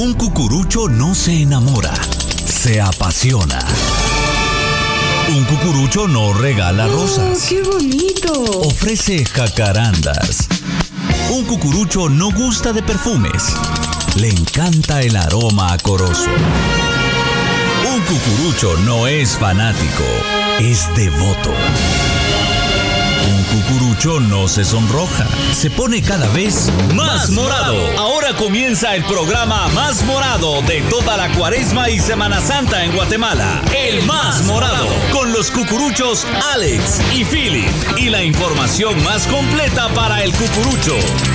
Un cucurucho no se enamora, se apasiona. Un cucurucho no regala rosas. Oh, ¡Qué bonito! Ofrece jacarandas. Un cucurucho no gusta de perfumes. Le encanta el aroma acoroso. Un cucurucho no es fanático, es devoto. Cucurucho no se sonroja, se pone cada vez más morado. Ahora comienza el programa más morado de toda la cuaresma y Semana Santa en Guatemala. El más morado, con los cucuruchos Alex y Philip. Y la información más completa para el cucurucho.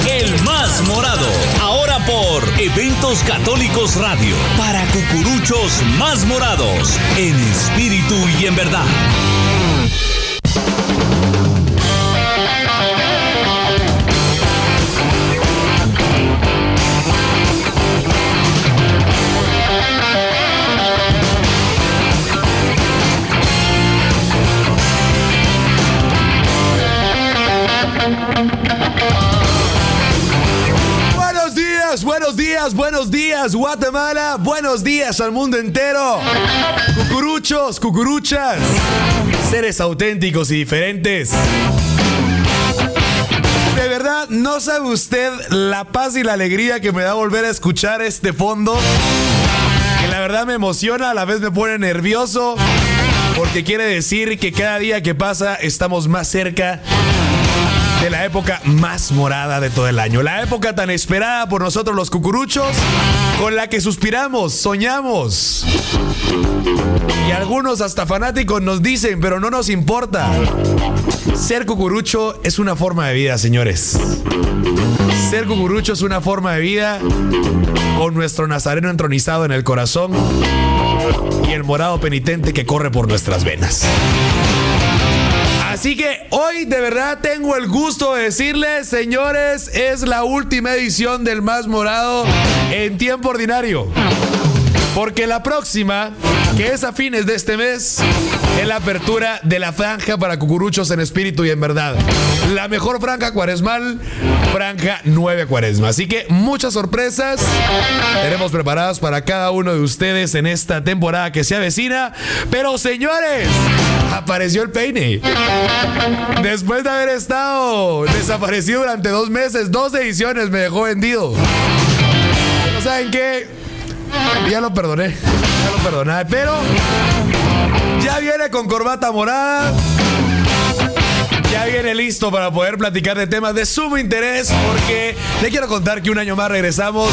El más morado, ahora por Eventos Católicos Radio. Para cucuruchos más morados, en espíritu y en verdad. Buenos días, buenos días, Guatemala. Buenos días al mundo entero. Cucuruchos, cucuruchas. Seres auténticos y diferentes. De verdad, no sabe usted la paz y la alegría que me da volver a escuchar este fondo. Que la verdad me emociona, a la vez me pone nervioso. Porque quiere decir que cada día que pasa estamos más cerca la época más morada de todo el año. La época tan esperada por nosotros los cucuruchos, con la que suspiramos, soñamos. Y algunos hasta fanáticos nos dicen, pero no nos importa. Ser cucurucho es una forma de vida, señores. Ser cucurucho es una forma de vida con nuestro nazareno entronizado en el corazón y el morado penitente que corre por nuestras venas. Así que hoy de verdad tengo el gusto de decirles, señores, es la última edición del Más Morado en tiempo ordinario. Porque la próxima, que es a fines de este mes, es la apertura de la franja para cucuruchos en espíritu y en verdad. La mejor franja cuaresmal, franja 9 cuaresma. Así que muchas sorpresas tenemos preparadas para cada uno de ustedes en esta temporada que se avecina. Pero señores, apareció el peine. Después de haber estado desaparecido durante dos meses, dos ediciones me dejó vendido. ¿saben qué? Ya lo perdoné, ya lo perdoné, pero ya viene con corbata morada. Ya viene listo para poder platicar de temas de sumo interés porque le quiero contar que un año más regresamos,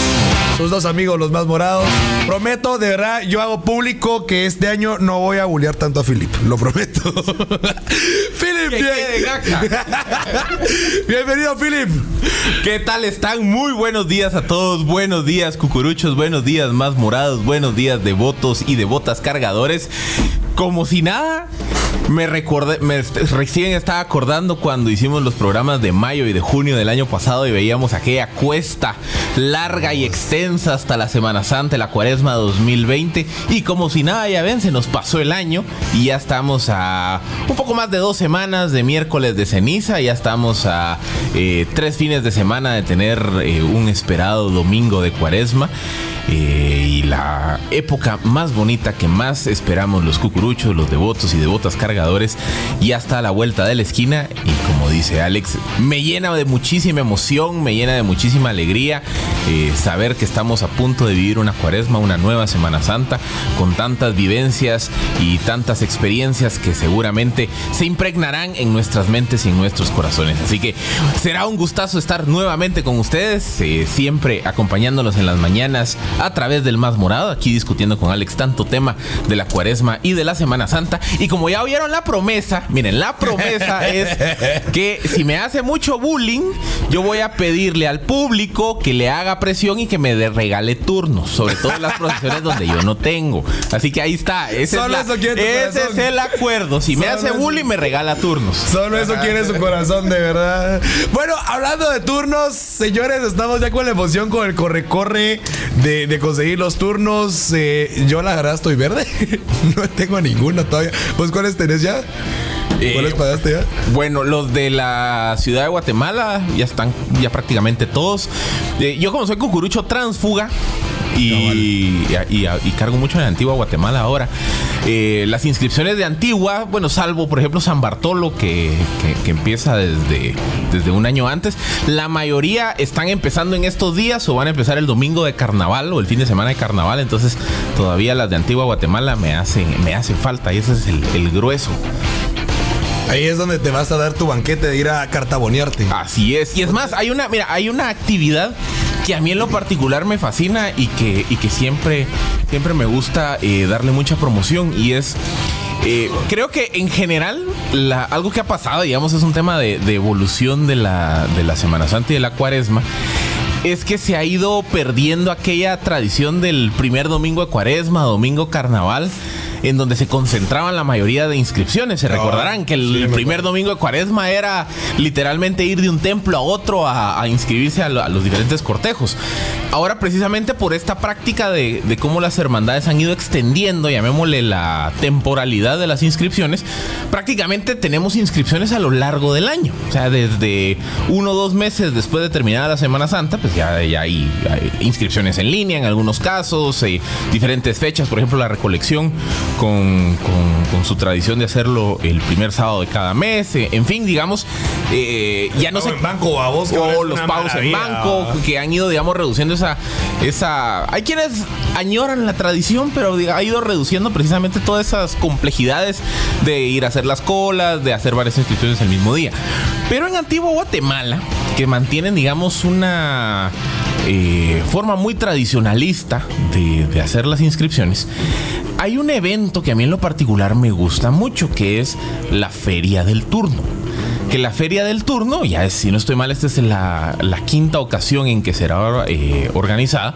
sus dos amigos los más morados. Prometo, de verdad, yo hago público que este año no voy a bullear tanto a Philip, lo prometo. Philip, gaca. bienvenido Philip. ¿Qué tal están? Muy buenos días a todos. Buenos días, cucuruchos. Buenos días, más morados. Buenos días, devotos y devotas cargadores. Como si nada, me recordé, me recién estaba acordando cuando hicimos los programas de mayo y de junio del año pasado y veíamos aquella cuesta larga y extensa hasta la Semana Santa, la Cuaresma 2020. Y como si nada, ya ven, se nos pasó el año y ya estamos a un poco más de dos semanas de miércoles de ceniza. Ya estamos a eh, tres fines de semana de tener eh, un esperado domingo de Cuaresma. Eh, y la época más bonita que más esperamos los cucuruchos, los devotos y devotas cargadores, ya está a la vuelta de la esquina. Y como dice Alex, me llena de muchísima emoción, me llena de muchísima alegría eh, saber que estamos a punto de vivir una cuaresma, una nueva Semana Santa, con tantas vivencias y tantas experiencias que seguramente se impregnarán en nuestras mentes y en nuestros corazones. Así que será un gustazo estar nuevamente con ustedes, eh, siempre acompañándolos en las mañanas a través del Más Morado, aquí discutiendo con Alex tanto tema de la cuaresma y de la Semana Santa. Y como ya oyeron la promesa, miren, la promesa es que si me hace mucho bullying, yo voy a pedirle al público que le haga presión y que me de- regale turnos, sobre todo en las procesiones donde yo no tengo. Así que ahí está, ese, es, Solo la- eso ese es el acuerdo. Si me hace bullying, me regala turnos. Solo eso quiere su corazón, de verdad. Bueno, hablando de turnos, señores, estamos ya con la emoción con el corre-corre de, de conseguir los turnos. Eh, yo, la verdad, estoy verde. no tengo ninguno todavía. ¿Vos cuáles tenés ya? ¿Cuáles Eh, pagaste ya? Bueno, los de la ciudad de Guatemala ya están ya prácticamente todos. Eh, yo como soy cucurucho transfuga, y, y- y cargo mucho en Antigua Guatemala ahora. Eh, las inscripciones de Antigua, bueno, salvo por ejemplo San Bartolo, que, que- que empieza desde, desde un año antes, la mayoría están empezando en estos días o van a empezar el domingo de carnaval o el fin de semana de carnaval, entonces todavía las de Antigua Guatemala me hacen, me hacen falta y ese es el, el grueso. Ahí es donde te vas a dar tu banquete de ir a cartabonearte. Así es. Y es más, hay una, mira, hay una actividad que a mí en lo particular me fascina y que, y que siempre, siempre me gusta eh, darle mucha promoción. Y es. eh, creo que en general, algo que ha pasado, digamos, es un tema de, de evolución de la, de la Semana Santa y de la Cuaresma. Es que se ha ido perdiendo aquella tradición del primer domingo de Cuaresma, domingo carnaval, en donde se concentraban la mayoría de inscripciones. Se Ah, recordarán que el sí, primer domingo de Cuaresma era literalmente ir de un templo a otro a, a inscribirse a, lo- a los diferentes cortejos. Ahora, precisamente por esta práctica de, de cómo las hermandades han ido extendiendo, llamémosle la temporalidad de las inscripciones, prácticamente tenemos inscripciones a lo largo del año. O sea, desde uno o dos meses después de terminada la Semana Santa, pues ya, ya hay, hay inscripciones en línea en algunos casos, eh, diferentes fechas, por ejemplo, la recolección con, con- con su tradición de hacerlo el primer sábado de cada mes, eh, en fin, digamos, eh, ya no sé. en banco, a vos, O los pagos en banco, que han ido, digamos, reduciendo esa, esa. Hay quienes añoran la tradición, pero ha ido reduciendo precisamente todas esas complejidades de ir a hacer las colas, de hacer varias inscripciones el mismo día. Pero en Antigua Guatemala, que mantienen, digamos, una eh, forma muy tradicionalista de, de hacer las inscripciones, hay un evento que a mí en lo particular me gusta mucho, que es la Feria del Turno. Que la feria del turno, ya es, si no estoy mal, esta es la, la quinta ocasión en que será eh, organizada,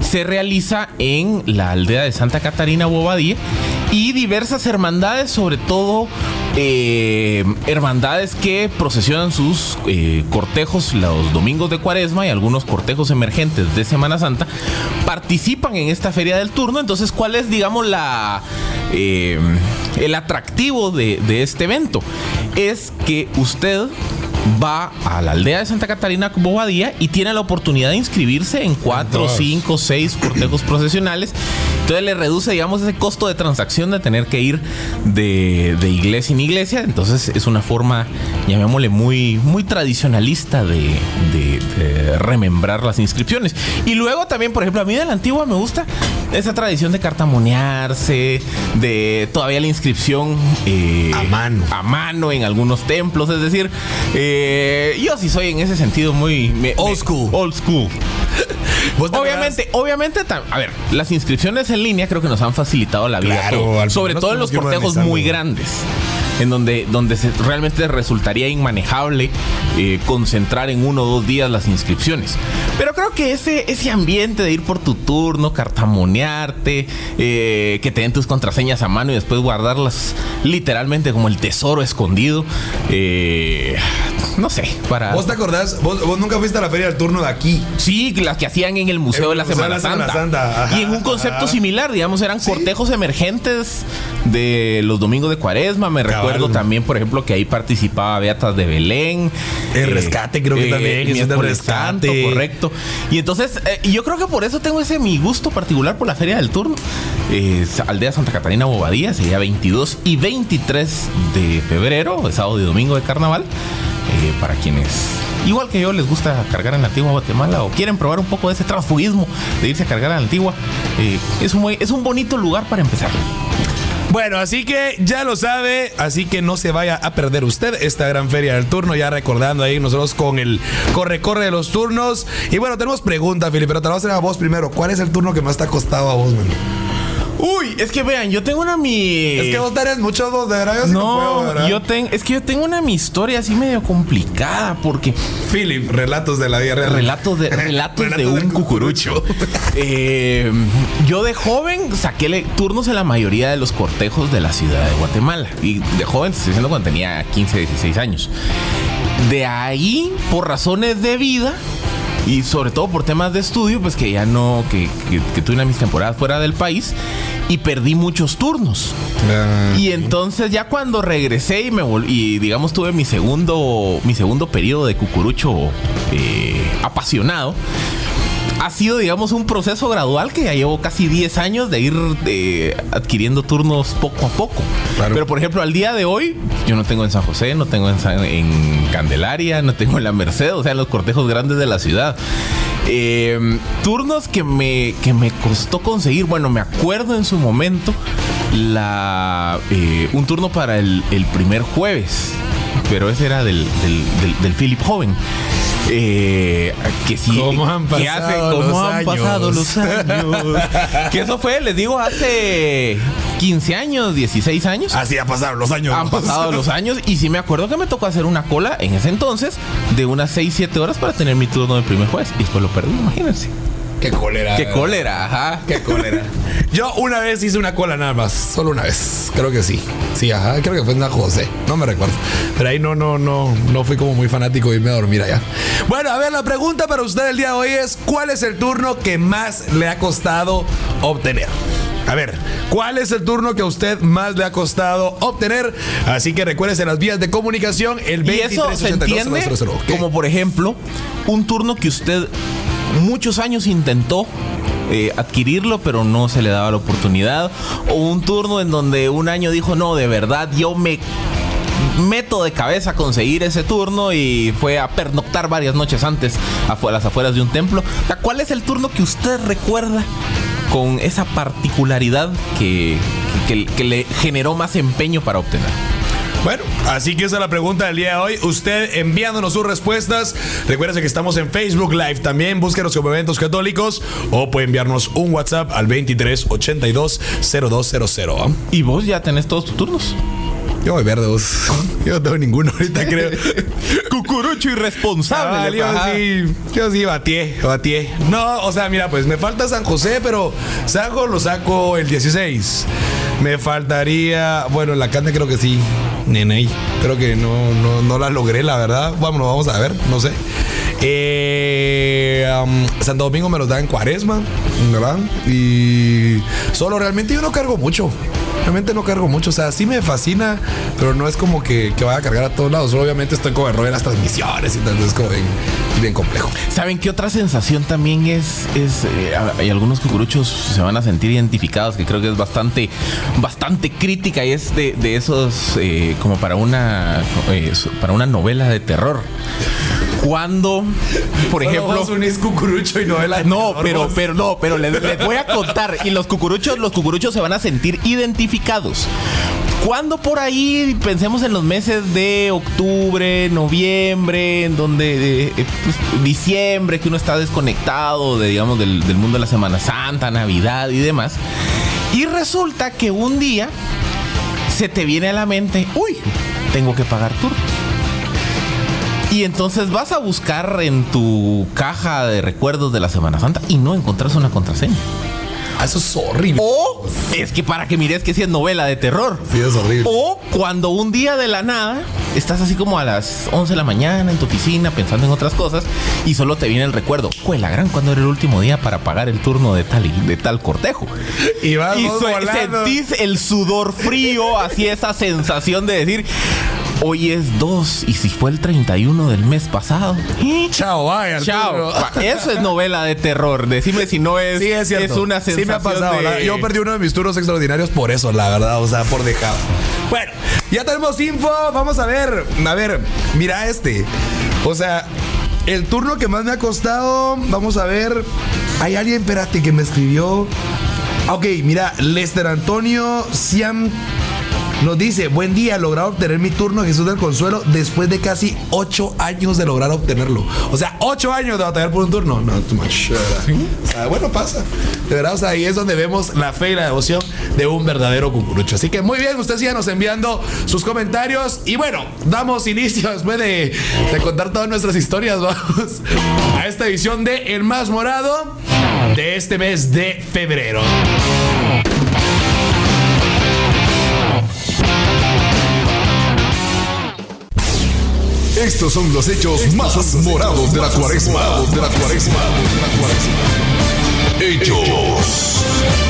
se realiza en la aldea de Santa Catarina Bobadilla y diversas hermandades, sobre todo eh, hermandades que procesionan sus eh, cortejos los domingos de cuaresma y algunos cortejos emergentes de Semana Santa, participan en esta feria del turno. Entonces, ¿cuál es, digamos, la... eh, el atractivo de, de este evento es que usted va a la aldea de Santa Catarina Bobadilla y tiene la oportunidad de inscribirse en cuatro, todas. cinco, seis cortejos procesionales. Entonces le reduce, digamos, ese costo de transacción de tener que ir de, de iglesia en iglesia. Entonces es una forma, llamémosle, muy, muy tradicionalista de, de- de remembrar las inscripciones. Y luego también, por ejemplo, a mí de la antigua me gusta esa tradición de cartamonearse, de todavía la inscripción eh, A mano. a mano en algunos templos. Es decir, eh, yo sí soy en ese sentido muy me- Old me- school. Old school. ¿Vos te Obviamente, obviamente, a ver, las inscripciones en línea creo que nos han facilitado la vida. Claro, sobre todo en los cortejos muy grandes. En donde, donde se- realmente resultaría inmanejable eh, concentrar en uno o dos días las inscripciones. Pero creo que ese, ese ambiente de ir por tu turno, cartamonearte, eh, que te den tus contraseñas a mano y después guardarlas literalmente como el tesoro escondido, eh, no sé, para... ¿Vos te acordás? ¿Vos, vos nunca fuiste a la feria del turno de aquí. Sí, las que hacían en el Museo, En de, el la Museo de Semana la Semana Santa. Santa, ajá, y en un concepto ajá. similar, digamos, eran Sí. cortejos emergentes de los domingos de Cuaresma. Me Cabal. recuerdo también, por ejemplo, que ahí participaba Beatas de Belén. Eh, El Rescate, creo que también, del miércoles Santo, Rescate. correcto. Y entonces, eh, yo creo que por eso tengo ese mi gusto particular por la Feria del Turno. Eh, Aldea Santa Catarina Bobadilla, sería 22 y 23 de febrero, sábado y domingo de carnaval. eh, para quienes, igual que yo, les gusta cargar en la antigua Guatemala o quieren probar un poco de ese transfugismo de irse a cargar a la antigua, eh, es, un, es un bonito lugar para empezar. Bueno, así que ya lo sabe, así que no se vaya a perder usted esta gran feria del turno, ya recordando ahí nosotros con el corre-corre de los turnos. Y bueno, tenemos pregunta, Felipe, pero te la voy a hacer a vos primero. ¿Cuál es el turno que más te ha costado a vos, man? Uy, es que vean, yo tengo una mi. Es que vos tenés muchos dos, de verdad. Yo no, No, puedo, ¿verdad? yo tengo, es que yo tengo una mi historia así medio complicada porque Philip, relatos de la vida real. relatos de relatos de un cucurucho. Eh, yo de joven saqué turnos en la mayoría de los cortejos de la ciudad de Guatemala y de joven estoy diciendo cuando tenía 15, 16 años. De ahí, por razones de vida, y sobre todo por temas de estudio, pues que ya no, que, que, que tuve una de mis temporadas fuera del país y perdí muchos turnos. Ah, Y entonces ya cuando regresé y me y digamos tuve mi segundo mi segundo periodo de cucurucho eh, apasionado. Ha sido, digamos, un proceso gradual que ya llevo casi 10 años de ir adquiriendo turnos poco a poco. Claro. Pero, por ejemplo, al día de hoy, yo no tengo en San José, no tengo en, San- en Candelaria, no tengo en la Merced, o sea, en los cortejos grandes de la ciudad. Eh, turnos que me, que me costó conseguir, bueno, me acuerdo en su momento, la, eh, un turno para el, el primer jueves, pero ese era del, del, del, del Philip Joven. Eh, que sí, ¿Cómo han que pasado ¿cómo los han años? pasado los años. que eso fue, les digo, hace 15 años, 16 años. Así ha pasado los años. Han pasado los años y sí me acuerdo que me tocó hacer una cola en ese entonces de unas 6, 7 horas para tener mi turno de primer juez. Y después lo perdí, imagínense. Qué cólera. Qué cólera, ajá. Qué cólera. Yo una vez hice una cola nada más, solo una vez. Creo que sí. Sí, ajá, creo que fue en San José. No me recuerdo. Pero ahí no, no, no, no fui como muy fanático de irme a dormir allá. Bueno, a ver, la pregunta para usted el día de hoy es: ¿cuál es el turno que más le ha costado obtener? A ver, ¿cuál es el turno que a usted más le ha costado obtener? Así que recuérdese las vías de comunicación, el Y eso se 2382 entiende 000. ¿Qué? como por ejemplo un turno que usted muchos años intentó eh, adquirirlo pero no se le daba la oportunidad o un turno en donde un año dijo no de verdad yo me meto de cabeza a conseguir ese turno y fue a pernoctar varias noches antes a las afueras de un templo. ¿Cuál es el turno que usted recuerda con esa particularidad que le generó más empeño para obtener? Bueno, así que esa es la pregunta del día de hoy. Usted enviándonos sus respuestas. Recuerde que estamos en Facebook Live también. Búsquenos como Eventos Católicos o puede enviarnos un WhatsApp al 2382 0200. ¿ah? ¿Y vos ya tenés todos tus turnos? Yo voy verde, vos. Yo no tengo ninguno ahorita, creo. Cucurucho irresponsable. Cabal, yo sí, yo sí batié, batié. No, o sea, mira, pues me falta San José, pero San José lo saco el 16. Me faltaría, bueno, la carne creo que sí, Neney. Creo que no, no, no la logré, la verdad. Vámonos, vamos a ver, no sé. Eh, Santo Domingo me los da en cuaresma, ¿verdad? Y solo realmente yo no cargo mucho. Realmente no cargo mucho. O sea, sí me fascina, pero no es como que, que vaya a cargar a todos lados. Solo obviamente estoy con error en las transmisiones y. Entonces es como bien, bien complejo. ¿Saben qué otra sensación también es? es eh, hay algunos cucuruchos se van a sentir identificados, que creo que es bastante, bastante crítica y es de, de esos eh, como para una, eh, para una novela de terror. Cuando, por ejemplo... unís cucurucho y novela. de No, pero, vos. pero no, pero les, les voy a contar. Y los cucuruchos, los cucuruchos se van a sentir identificados. Cuando por ahí pensemos en los meses de octubre, noviembre, en donde eh, pues, diciembre, que uno está desconectado de, digamos, del, del mundo de la Semana Santa, Navidad y demás. Y resulta que un día se te viene a la mente, uy, tengo que pagar turnos. Y entonces vas a buscar en tu caja de recuerdos de la Semana Santa y no encontrás una contraseña. Ah, Eso es horrible. O es que para que mires que si es novela de terror. Sí, es horrible. O cuando un día de la nada estás así como a las 11 de la mañana en tu oficina pensando en otras cosas y solo te viene el recuerdo, fue la gran cuando era el último día para pagar el turno de tal de tal cortejo. Y vas Y sentís el sudor frío, así esa sensación de decir, hoy es 2 y si fue el 31 del mes pasado. ¿eh? Chao, vaya. Chao. Eso es novela de terror. Decime si no es, Sí, es cierto. una sensación Sí me ha pasado. de- Yo perdí uno de mis turnos extraordinarios por eso, la verdad. O sea, por dejado. Bueno, ya tenemos info. Vamos a ver. A ver, mira este. O sea, el turno que más me ha costado. Vamos a ver. Hay alguien, espérate, que me escribió. Ok, mira, Lester Antonio Siam nos dice, buen día, logrado obtener mi turno Jesús del Consuelo después de casi ocho años de lograr obtenerlo. O sea, ocho años de batallar por un turno. No, too much. O sea, bueno, pasa. De verdad, o sea, ahí es donde vemos la fe y la devoción de un verdadero cucurucho. Así que muy bien, ustedes síganos enviando sus comentarios. Y bueno, damos inicio después de, de contar todas nuestras historias, vamos a esta edición de El Más Morado de este mes de febrero. Estos son los hechos más morados de la cuaresma. De la cuaresma. De la cuaresma. Hechos.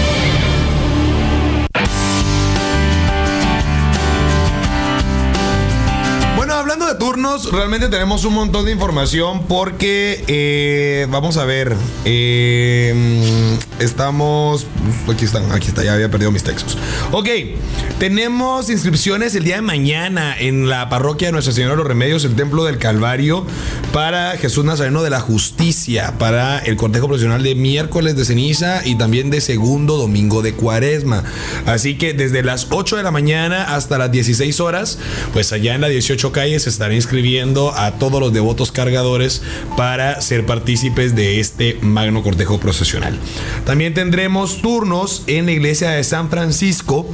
De turnos, realmente tenemos un montón de información porque eh, vamos a ver. eh, estamos. Aquí están, aquí está, ya había perdido mis textos. Ok, tenemos inscripciones el día de mañana en la parroquia de Nuestra Señora de los Remedios, el Templo del Calvario, para Jesús Nazareno de la Justicia, para el cortejo profesional de miércoles de ceniza y también de segundo domingo de cuaresma. Así que desde las 8 de la mañana hasta las 16 horas, pues allá en la 18 calle se estará inscribiendo a todos los devotos cargadores para ser partícipes de este magno cortejo procesional. También tendremos turnos en la iglesia de San Francisco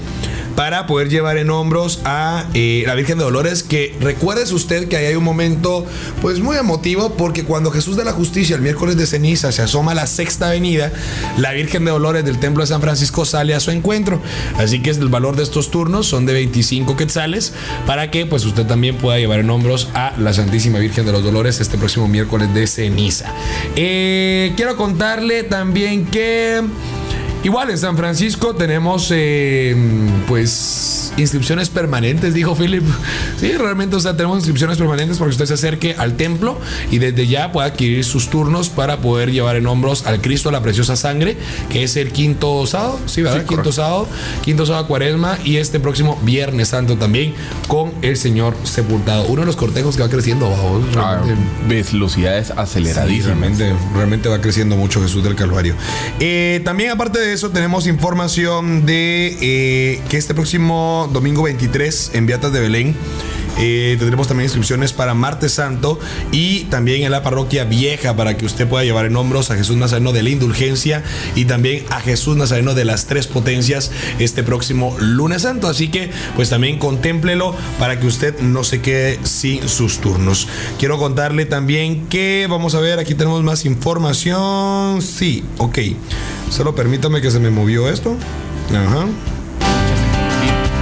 para poder llevar en hombros a eh, la Virgen de Dolores, que recuérdese usted que ahí hay un momento pues muy emotivo, porque cuando Jesús de la Justicia el miércoles de ceniza se asoma a la sexta avenida, la Virgen de Dolores del Templo de San Francisco sale a su encuentro. Así que el valor de estos turnos son de 25 quetzales para que pues usted también pueda llevar en hombros a la Santísima Virgen de los Dolores este próximo miércoles de ceniza. Eh, quiero contarle también que... Igual en San Francisco tenemos eh, pues inscripciones permanentes, dijo Philip. Sí, realmente, o sea, tenemos inscripciones permanentes para que usted se acerque al templo y desde ya pueda adquirir sus turnos para poder llevar en hombros al Cristo la preciosa sangre, que es el quinto sábado, sí, ¿verdad? quinto sábado, quinto sábado cuaresma y este próximo Viernes Santo también con el Señor sepultado. Uno de los cortejos que va creciendo, vamos, Ah, velocidades Sí, aceleradísimas. realmente, realmente va creciendo mucho Jesús del Calvario. Eh, también, aparte de eso, tenemos información de eh, que este próximo domingo 23 en Beatas de Belén. eh, tendremos también inscripciones para Martes Santo y también en la parroquia vieja para que usted pueda llevar en hombros a Jesús Nazareno de la Indulgencia y también a Jesús Nazareno de las Tres Potencias este próximo lunes santo. Así que pues también contémplelo para que usted no se quede sin sus turnos. Quiero contarle también que vamos a ver, aquí tenemos más información. Sí, ok. Solo permítame que se me movió esto. Ajá.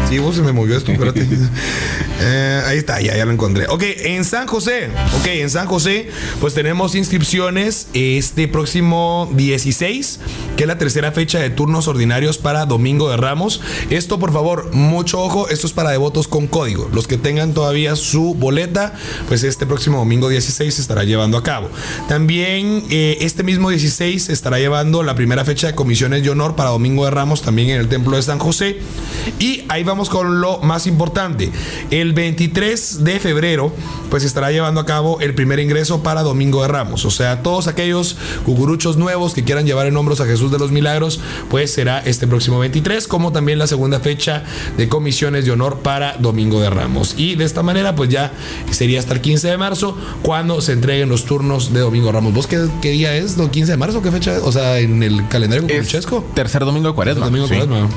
Sí, vos se me movió esto, espérate. Eh, ahí está, ya, ya lo encontré. Ok, en San José, ok, en San José, pues tenemos inscripciones este próximo 16, que es la tercera fecha de turnos ordinarios para Domingo de Ramos. Esto, por favor, mucho ojo, esto es para devotos con código. Los que tengan todavía su boleta, pues este próximo domingo 16 se estará llevando a cabo. También eh, este mismo 16 se estará llevando la primera fecha de comisiones de honor para Domingo de Ramos, también en el Templo de San José. Y ahí vamos con lo más importante. 23 de febrero, pues se estará llevando a cabo el primer ingreso para Domingo de Ramos. O sea, todos aquellos cucuruchos nuevos que quieran llevar en hombros a Jesús de los Milagros, pues será este próximo 23, como también la segunda fecha de comisiones de honor para Domingo de Ramos. Y de esta manera, pues ya sería hasta el 15 de marzo cuando se entreguen los turnos de Domingo de Ramos. ¿Vos qué, qué día es? ¿El 15 de marzo? ¿Qué fecha? O sea, en el calendario Es cucuruchesco. tercer domingo de cuaresma. Domingo de. Cuaresma. Sí.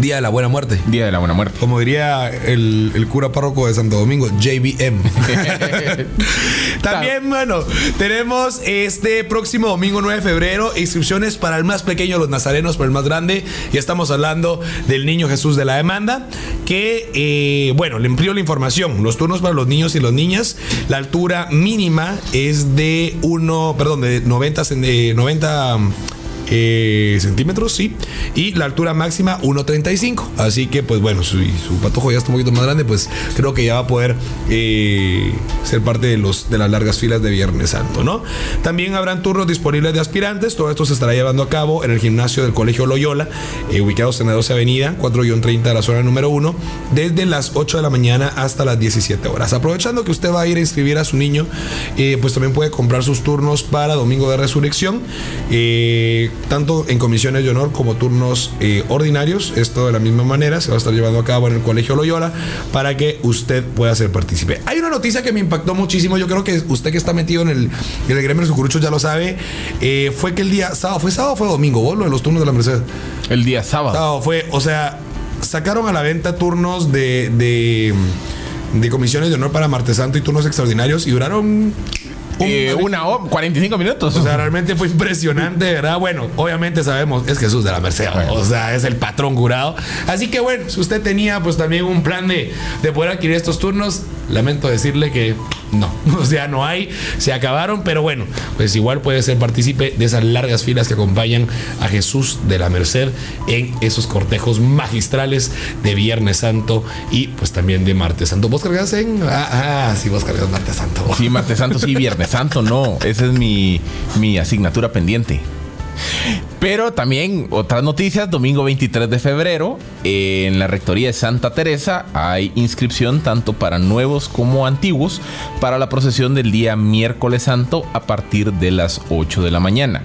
Día de la buena muerte. Día de la buena muerte. Como diría el, el cura párroco de Santo Domingo, JBM. También, bueno, tenemos este próximo domingo 9 de febrero inscripciones para el más pequeño de los nazarenos, para el más grande. Ya estamos hablando del niño Jesús de la demanda. Que, eh, bueno, le amplío la información. Los turnos para los niños y las niñas. La altura mínima es de 1, perdón, de 90, cen- de 90 eh, centímetros, sí. Y la altura máxima 1.35. Así que, pues bueno, si su patojo ya está un poquito más grande, pues creo que ya va a poder eh, ser parte de, los, de las largas filas de Viernes Santo, ¿no? También habrán turnos disponibles de aspirantes. Todo esto se estará llevando a cabo en el gimnasio del Colegio Loyola, eh, ubicados en la 12 Avenida, 4-30 de la zona número 1, desde las 8 de la mañana hasta las 17 horas. Aprovechando que usted va a ir a inscribir a su niño, eh, pues también puede comprar sus turnos para Domingo de Resurrección. Tanto en comisiones de honor como turnos eh, ordinarios. Esto de la misma manera se va a estar llevando a cabo en el Colegio Loyola para que usted pueda ser partícipe. Hay una noticia que me impactó muchísimo. Yo creo que usted que está metido en el, en el gremio de sucuruchos ya lo sabe. eh, fue que el día sábado, ¿fue sábado o fue domingo? ¿Vos lo de los turnos de la Merced? El día sábado. Sábado fue, o sea, sacaron a la venta turnos de, de, de comisiones de honor para Martes Santo y turnos extraordinarios y duraron Eh, una hora, 45 minutos. o sea, realmente fue impresionante, ¿verdad? Bueno, obviamente sabemos, es Jesús de la Merced, o sea, es el patrón jurado. Así que bueno, si usted tenía pues también un plan de, de poder adquirir estos turnos, lamento decirle que no. O sea, no hay, se acabaron, pero bueno, pues igual puede ser partícipe de esas largas filas que acompañan a Jesús de la Merced en esos cortejos magistrales de Viernes Santo y pues también de Martes Santo. ¿Vos cargas en? Ah, ah sí, vos cargas Martes Santo. Sí, Martes Santo, sí, Viernes Santo, no. Esa es mi, mi asignatura pendiente. Pero también otras noticias, domingo 23 de febrero, en la Rectoría de Santa Teresa hay inscripción tanto para nuevos como antiguos para la procesión del día miércoles santo a partir de las 8 de la mañana.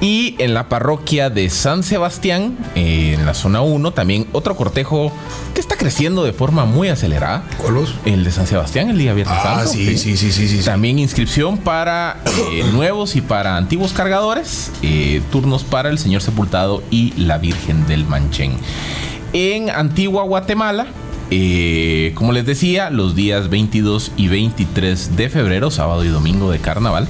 Y en la parroquia de San Sebastián, en la zona 1, también otro cortejo que está creciendo de forma muy acelerada. ¿Cuál es? El de San Sebastián, el día viernes Ah, santo. sí, sí, sí, sí, sí. También inscripción para eh, nuevos y para antiguos cargadores, eh, turnos para el Señor Sepultado y la Virgen del Manchén. En Antigua Guatemala, eh, como les decía, los días 22 y 23 de febrero, sábado y domingo de carnaval,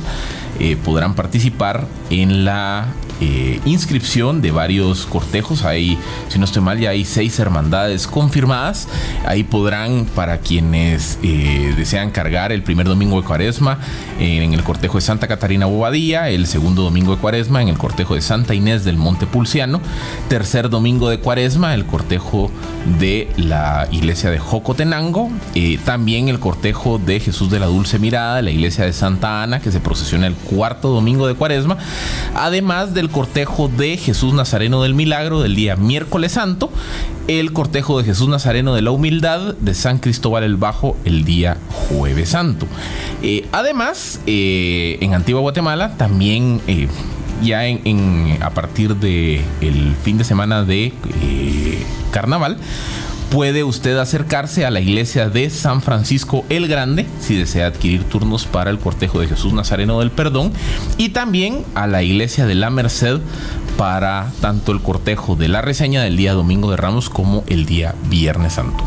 eh, podrán participar en la eh, inscripción de varios cortejos. Hay, si no estoy mal, ya hay seis hermandades confirmadas. Ahí podrán, para quienes eh, desean cargar el primer domingo de cuaresma, eh, en el cortejo de Santa Catarina Bobadilla, el segundo domingo de cuaresma, en el cortejo de Santa Inés del Monte Pulciano, tercer domingo de cuaresma, el cortejo de la iglesia de Jocotenango, también el cortejo de Jesús de la Dulce Mirada, la iglesia de Santa Ana, que se procesiona el cuarto domingo de cuaresma, además del cortejo de Jesús Nazareno del Milagro del día miércoles santo, el cortejo de Jesús Nazareno de la Humildad de San Cristóbal el Bajo el día jueves santo. Eh, además, eh, en Antigua Guatemala también... eh, ya en, a partir de el fin de semana de carnaval puede usted acercarse a la iglesia de San Francisco el Grande si desea adquirir turnos para el cortejo de Jesús Nazareno del Perdón y también a la iglesia de la Merced para tanto el cortejo de la reseña del día Domingo de Ramos como el día Viernes Santo.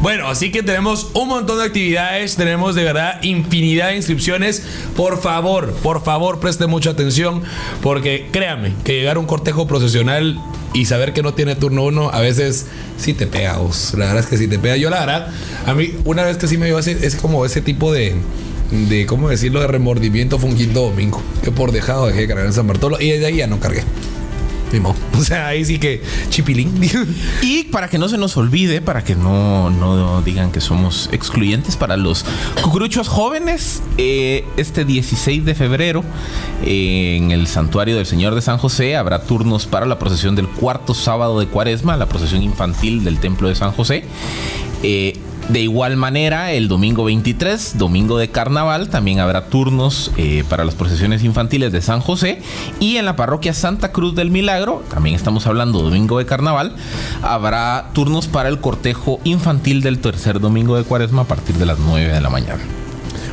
Bueno, así que tenemos un montón de actividades, tenemos de verdad infinidad de inscripciones. Por favor, por favor, preste mucha atención, porque créame que llegar a un cortejo procesional y saber que no tiene turno uno, a veces sí te pega, vos. La verdad es que sí te pega. Yo, la verdad, a mí, una vez que sí me dio ese, es como ese tipo de. De, ¿cómo decirlo? De remordimiento fue un domingo. Que por dejado dejé de cargar en San Bartolo y desde ahí ya no cargué. O sea, ahí sí que chipilín. Y para que no se nos olvide, para que no, no digan que somos excluyentes para los cucuruchos jóvenes, eh, este 16 de febrero eh, en el santuario del Señor de San José habrá turnos para la procesión del cuarto sábado de cuaresma, la procesión infantil del Templo de San José. Eh, de igual manera, el domingo 23, domingo de carnaval, también habrá turnos eh, para las procesiones infantiles de San José. Y en la parroquia Santa Cruz del Milagro, también estamos hablando domingo de carnaval, habrá turnos para el cortejo infantil del tercer domingo de cuaresma a partir de las 9 de la mañana.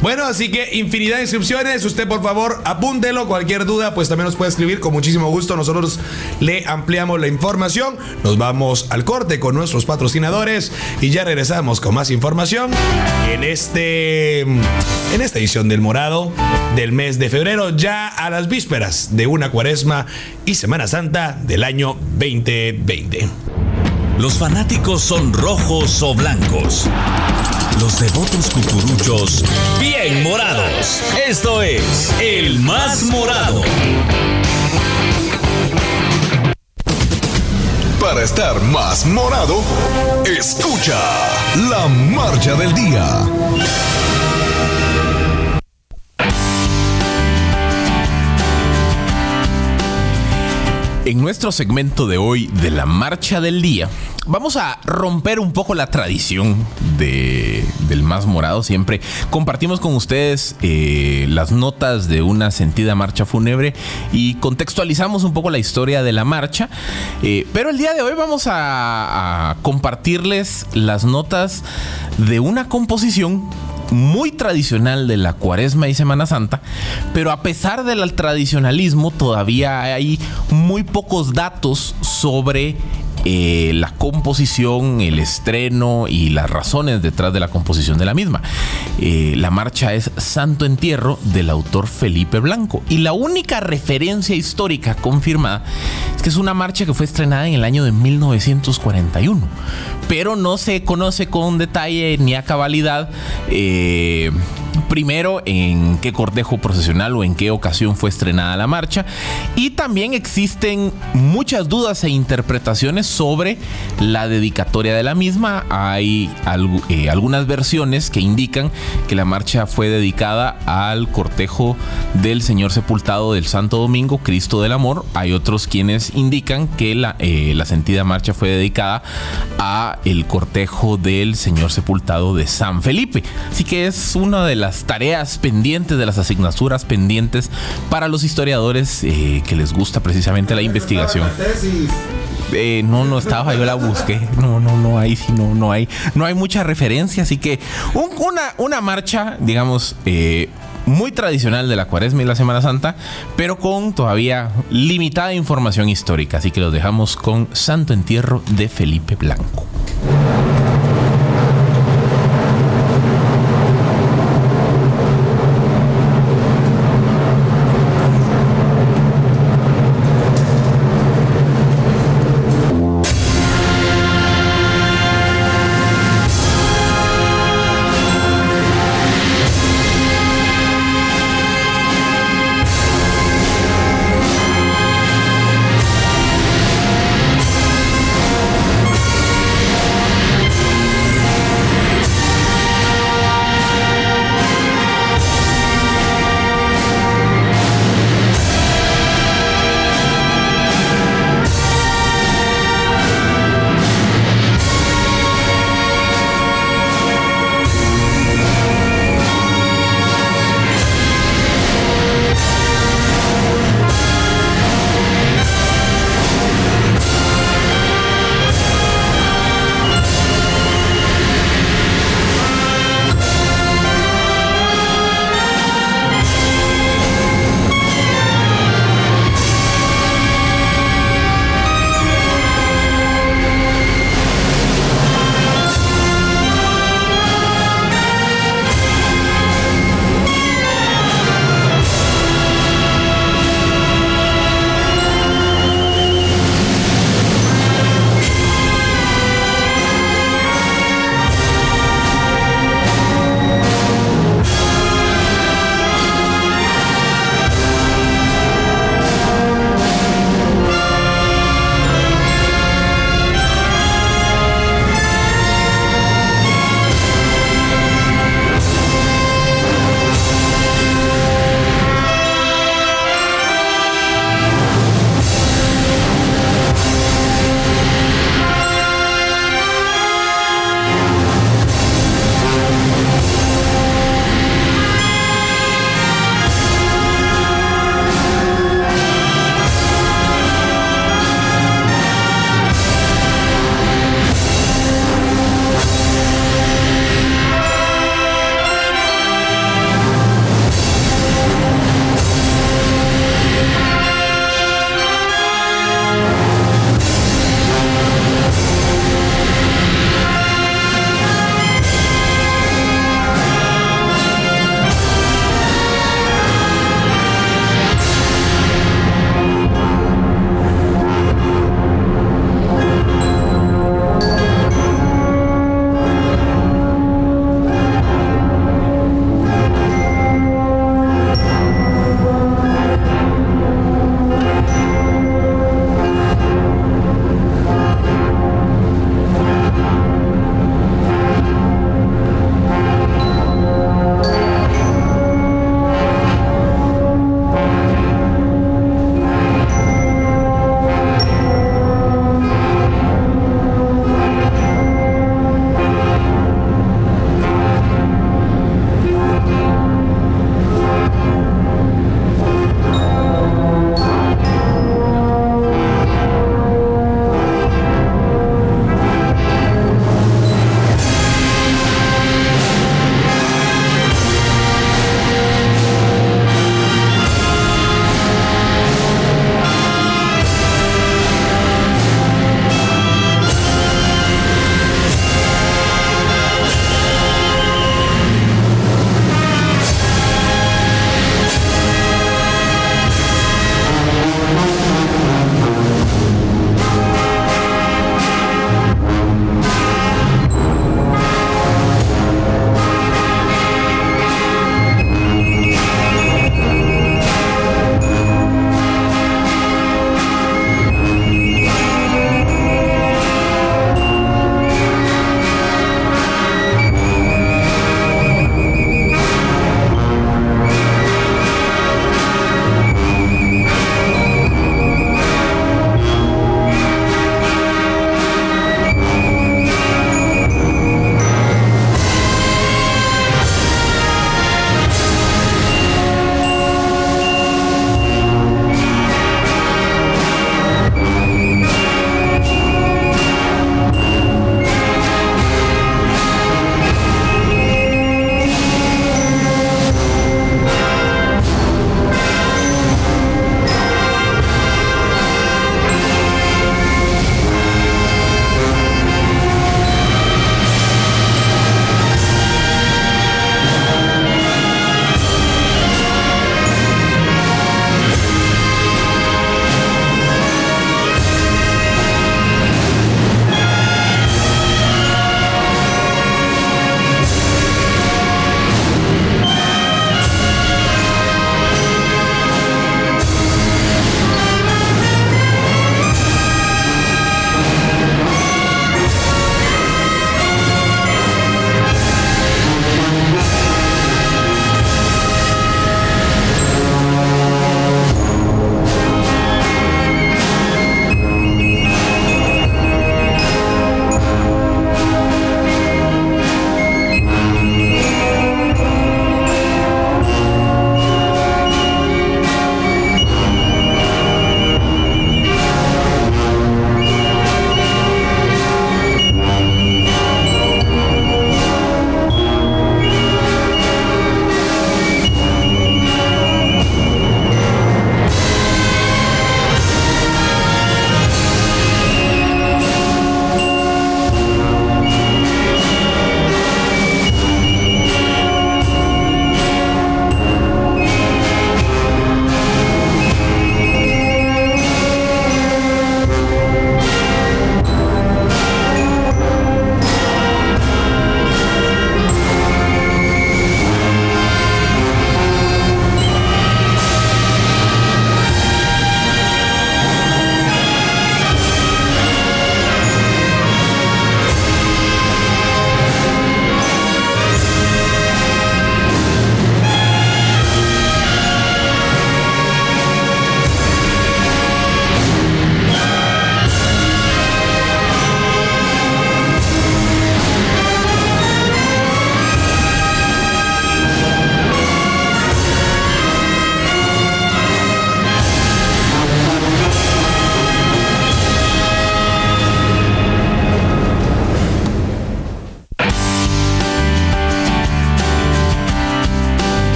Bueno, así que infinidad de inscripciones. Usted, por favor, apúntelo. Cualquier duda, pues también nos puede escribir con muchísimo gusto. Nosotros le ampliamos la información. Nos vamos al corte con nuestros patrocinadores y ya regresamos con más información en este en esta edición del Morado del mes de febrero, ya a las vísperas de una Cuaresma y Semana Santa del año 2020. Los fanáticos son rojos o blancos. Los devotos cucuruchos, bien morados. Esto es el más morado. Para estar más morado, escucha la marcha del día. En nuestro segmento de hoy de la marcha del día, vamos a romper un poco la tradición de, del más morado. Siempre compartimos con ustedes eh, las notas de una sentida marcha fúnebre y contextualizamos un poco la historia de la marcha. Eh, pero el día de hoy vamos a, a compartirles las notas de una composición muy tradicional de la Cuaresma y Semana Santa, pero a pesar del tradicionalismo todavía hay muy pocos datos sobre eh, la composición, el estreno y las razones detrás de la composición de la misma. Eh, la marcha es Santo Entierro del autor Felipe Blanco y la única referencia histórica confirmada es que es una marcha que fue estrenada en el año de 1941, pero no se conoce con detalle ni a cabalidad. Eh, primero en qué cortejo procesional o en qué ocasión fue estrenada la marcha y también existen muchas dudas e interpretaciones sobre la dedicatoria de la misma. Hay eh, algunas versiones que indican que la marcha fue dedicada al cortejo del Señor sepultado del Santo Domingo, Cristo del Amor. Hay otros quienes indican que la, eh, la sentida marcha fue dedicada a el cortejo del Señor sepultado de San Felipe. Así que es una de las tareas pendientes, de las asignaturas pendientes para los historiadores eh, que les gusta precisamente la investigación. Eh, no, no estaba, yo la busqué. No, no, no hay, sí, no, no hay, no hay mucha referencia. Así que una, marcha, digamos, eh, muy tradicional de la Cuaresma y la Semana Santa, pero con todavía limitada información histórica. Así que los dejamos con Santo Entierro de Felipe Blanco.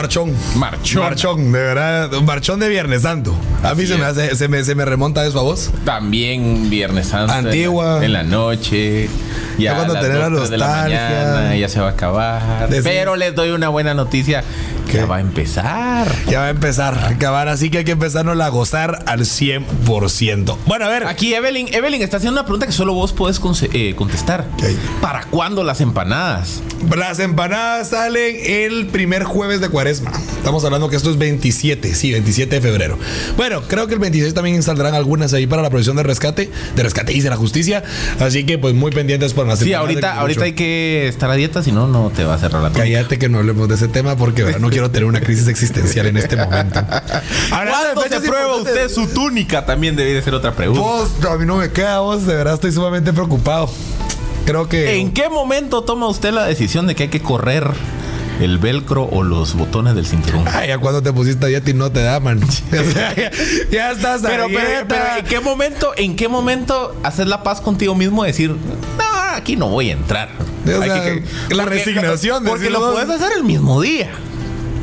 Marchón. Marchón. Marchón, de verdad. un Marchón de Viernes Santo. A mí se me, hace, se, me, se me remonta eso a vos. También Viernes Santo. en la- Antigua. En la, noche. Ya, Ya cuando a las tenés la 2, 3 de la nostalgia. mañana, ya se va a acabar. Pero les doy una buena noticia. ¿Qué? Ya va a empezar. Ya va a empezar a acabar, así que hay que empezarnos a gozar al 100%. Bueno, a ver. Aquí Evelyn, Evelyn está haciendo una pregunta que solo vos podés eh, contestar. ¿Para cuándo las empanadas? Las empanadas salen el primer jueves de cuaresma. Estamos hablando que esto es 27, sí, 27 de febrero. Bueno, creo que el 26 también saldrán algunas ahí para la provisión de rescate, de rescate y de la justicia. Así que pues muy pendientes por las Sí, ahorita, ahorita hay que estar a dieta, si no, no te va a cerrar la. Cállate que no hablemos de ese tema porque ¿verdad? no quiero tener una crisis existencial en este momento. Hablando ¿Cuándo se prueba usted su túnica? También debe de ser otra pregunta. Vos, a mí no me queda, vos, de verdad estoy sumamente preocupado. Creo que... ¿En qué momento toma usted la decisión de que hay que correr el velcro o los botones del cinturón? Ay, ya cuando te pusiste a dieta y no te da, man. O sea, ya, ya estás a Pero, pero, pero, ¿en qué momento, en qué momento haces la paz contigo mismo? Decir, no, aquí no voy a entrar. O la resignación, Porque decirlo. lo puedes hacer el mismo día.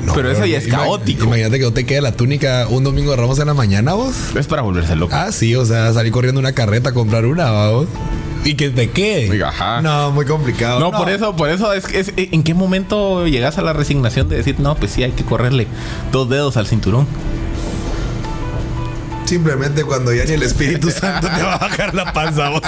No, pero eso ya es ima- caótico. Imagínate que no te quede la túnica un domingo de Ramos en la mañana, vos. Es para volverse loco. Ah, sí, o sea, salir corriendo una carreta a comprar una, ¿va, vos. Y que te quede. Ajá. No, muy complicado. no, por eso, por eso es, que es- ¿en qué momento llegas a la resignación de decir, no, pues sí, hay que correrle dos dedos al cinturón? Simplemente cuando ya ni el Espíritu Santo te va a bajar la panza, vos.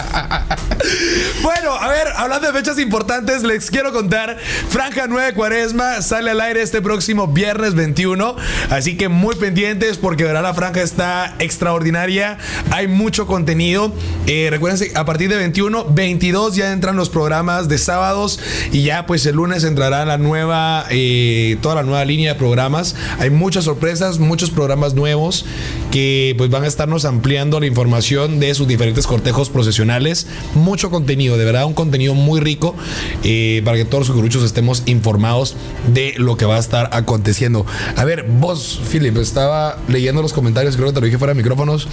Bueno, a ver, hablando de fechas importantes, les quiero contar. Franja 9 Cuaresma sale al aire este próximo viernes 21. Así que muy pendientes porque verá la franja está extraordinaria. Hay mucho contenido. Eh, recuérdense, a partir de 21, 22 ya entran los programas de sábados. Y ya pues el lunes entrará la nueva, eh, toda la nueva línea de programas. Hay muchas sorpresas, muchos programas nuevos que pues van a estarnos ampliando la información de sus diferentes cortejos procesionales. Mucho contenido, de verdad, un contenido muy rico eh, para que todos los cucuruchos estemos informados de lo que va a estar aconteciendo. A ver, vos, Philip, estaba leyendo los comentarios, creo que te lo dije fuera de micrófonos,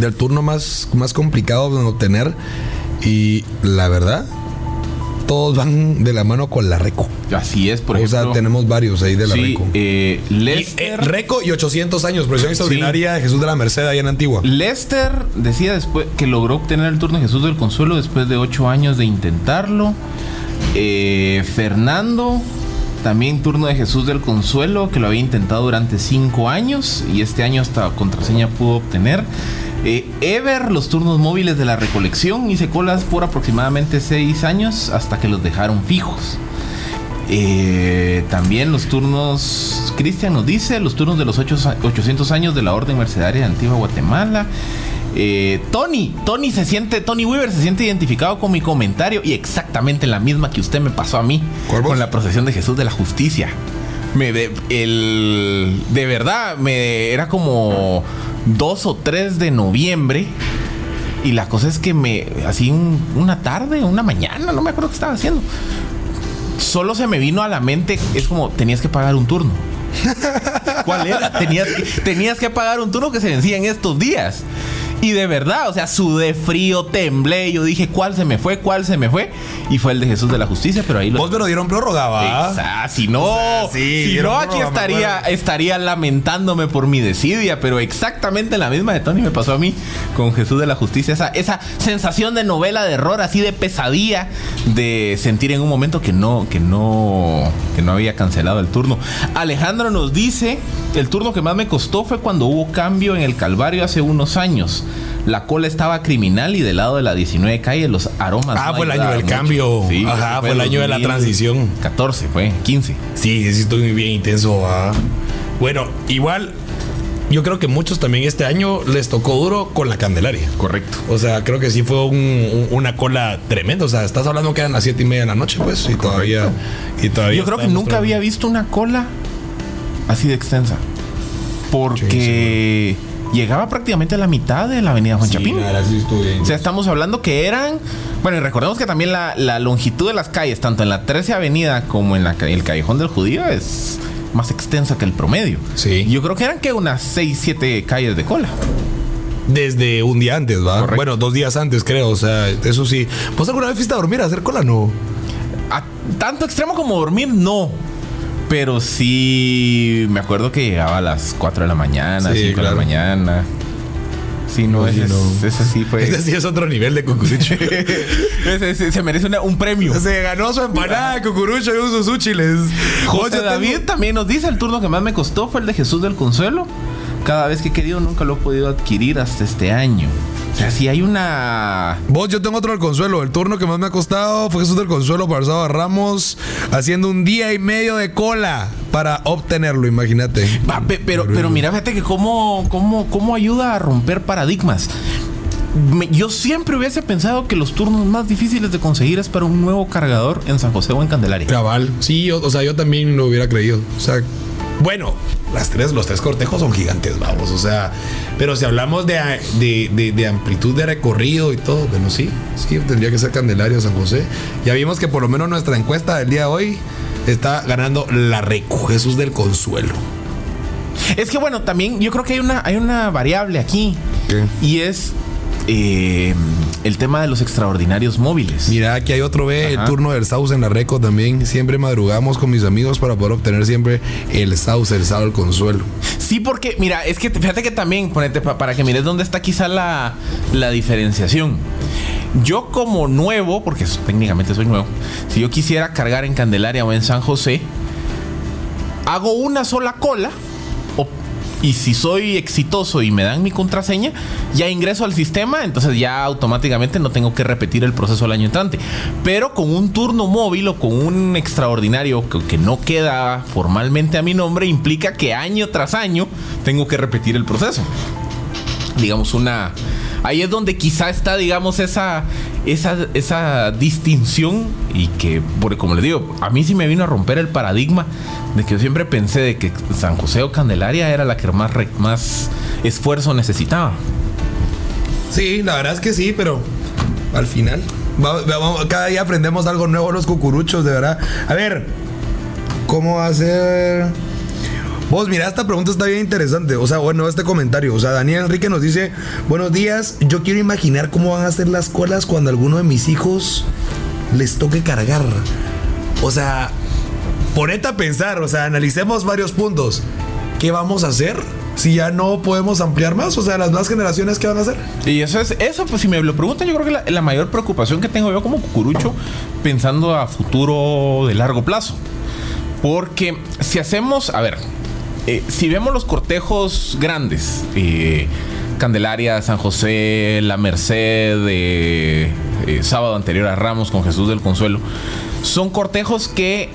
del turno más, más complicado de obtener. Y la verdad, todos van de la mano con la Reco. Así es, por o ejemplo. sea, tenemos varios ahí de la sí, Reco. eh, Y, Lester, eh, Reco y 800 años, presión extraordinaria de Jesús de la Merced ahí en Antigua. Lester decía después que logró obtener el turno de Jesús del Consuelo después de ocho años de intentarlo. Eh, Fernando, también turno de Jesús del Consuelo, que lo había intentado durante cinco años y este año hasta contraseña pudo obtener. Eh, Ever, los turnos móviles de la recolección, hice colas por aproximadamente seis años hasta que los dejaron fijos. Eh, también los turnos, Cristian nos dice, los turnos de los ocho- 800 años de la Orden Mercedaria de Antigua Guatemala. Eh, Tony, Tony se siente, Tony Weaver se siente identificado con mi comentario y exactamente la misma que usted me pasó a mí con la procesión de Jesús de la Justicia. Me de, el, de verdad, me era como 2 o 3 de noviembre. Y la cosa es que me, así un- una tarde, una mañana, no me acuerdo qué estaba haciendo solo se me vino a la mente, es como, tenías que pagar un turno. ¿Cuál era? Tenías que, tenías que pagar un turno que se vencía en estos días. Y de verdad, o sea, sudé frío, temblé. Yo dije, ¿cuál se me fue? ¿Cuál se me fue? Y fue el de Jesús de la Justicia, pero ahí lo. Vos me lo dieron prórroga, ¿va? Exacto. Si no, sea, sí, si no aquí estaría, estaría lamentándome por mi desidia, pero exactamente la misma de Tony me pasó a mí con Jesús de la Justicia. Esa, esa sensación de novela de error, así de pesadilla, de sentir en un momento que no, que no, que no había cancelado el turno. Alejandro nos dice, el turno que más me costó fue cuando hubo cambio en el Calvario hace unos años. La cola estaba criminal y del lado de la 19 calle los aromas. Ah, no fue el año del mucho. cambio. Sí, Ajá, fue el año de la 2000. transición. 14 fue, 15. Sí, sí, estoy bien intenso. Bueno, igual, yo creo que muchos también este año les tocó duro con la Candelaria. Correcto. O sea, creo que sí fue un- un- una cola tremenda. O sea, estás hablando que eran las siete y media de la noche, pues, y todavía. Y todavía Yo creo que nunca había visto una cola así de extensa. Porque llegaba prácticamente a la mitad de la avenida Juan Sí, Chapín. sí. O sea, estamos hablando que eran. Bueno, y recordemos que también la, la longitud de las calles, tanto en la 13 Avenida como en la, el Callejón del Judío, es más extensa que el promedio. Sí. Yo creo que eran que unas 6, 7 calles de cola. Desde un día antes, ¿va? Correcto. Bueno, dos días antes, creo. O sea, eso sí. ¿Vos alguna vez fuiste a dormir a hacer cola? No. A tanto extremo como dormir, no. Pero sí, me acuerdo que llegaba a las 4 de la mañana, Sí, 5 de la mañana. Sí, no, No, sí, ese, no. ese sí fue. Ese sí es otro nivel de cucurucho. ese- ese- se merece una- un premio. Se ganó su empanada de cucurucho y usos úchiles. José David tengo- también nos dice: el turno que más me costó fue el de Jesús del Consuelo. Cada vez que he querido, nunca lo he podido adquirir hasta este año. O sea, si hay una. Vos, yo tengo otro del Consuelo. El turno que más me ha costado fue Jesús del Consuelo para el sábado Ramos, haciendo un día y medio de cola para obtenerlo, imagínate. Va, pe- pero, pero mira, fíjate que cómo, cómo, cómo ayuda a romper paradigmas. Me- yo siempre hubiese pensado que los turnos más difíciles de conseguir es para un nuevo cargador en San José o en Candelaria. Cabal. Sí, yo- o sea, yo también lo hubiera creído. O sea, bueno, las tres, los tres cortejos son gigantes, vamos. O sea, pero si hablamos de, de, de- de amplitud de recorrido y todo, bueno, sí, sí, tendría que ser Candelaria o San José. Ya vimos que por lo menos nuestra encuesta del día de hoy está ganando la Recu, Jesús del Consuelo. Es que bueno, también yo creo que hay una, hay una variable aquí. ¿Qué? Y es eh, el tema de los extraordinarios móviles. Mira, aquí hay otro B, el turno del Sauce en la Reco también. Siempre madrugamos con mis amigos para poder obtener siempre el Sauce, el sábado, el consuelo. Sí, porque, mira, es que fíjate que también, ponete, pa- para que mires dónde está quizá la, la diferenciación. Yo como nuevo, porque técnicamente soy nuevo, si yo quisiera cargar en Candelaria o en San José, hago una sola cola. Y si soy exitoso y me dan mi contraseña, ya ingreso al sistema, entonces ya automáticamente no tengo que repetir el proceso el año entrante. Pero con un turno móvil o con un extraordinario que, que no queda formalmente a mi nombre, implica que año tras año tengo que repetir el proceso digamos, una... Ahí es donde quizá está, digamos, esa, esa, esa distinción y que, porque como les digo, a mí sí me vino a romper el paradigma de que yo siempre pensé de que San José o Candelaria era la que más, más esfuerzo necesitaba. Sí, la verdad es que sí, pero al final. va- cada día aprendemos algo nuevo los cucuruchos, de verdad. A ver, ¿cómo hacer? Vos, mira, esta pregunta está bien interesante. O sea, bueno, este comentario. O sea, Daniel Enrique nos dice: Buenos días. Yo quiero imaginar cómo van a ser las colas cuando a alguno de mis hijos les toque cargar. O sea, ponete a pensar. O sea, analicemos varios puntos. ¿Qué vamos a hacer si ya no podemos ampliar más? O sea, las nuevas generaciones, ¿qué van a hacer? Y eso es, eso, pues si me lo preguntan, yo creo que la, mayor preocupación que tengo yo como cucurucho, pensando a futuro de largo plazo. Porque si hacemos, a ver, eh, si vemos los cortejos grandes, eh, Candelaria, San José, La Merced, eh, eh, sábado anterior a Ramos con Jesús del Consuelo, son cortejos que